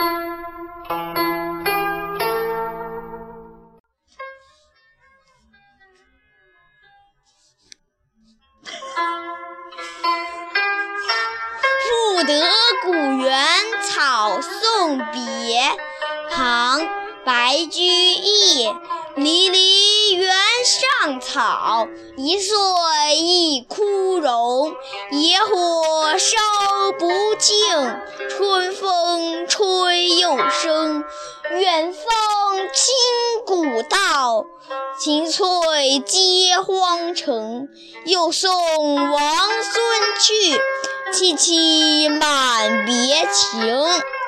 赋得古原草送别，唐·白居易。离离原上草，一岁一枯荣。野火烧不尽，春风吹。远芳侵古道，晴翠接荒城。又送王孙去，萋萋满别情。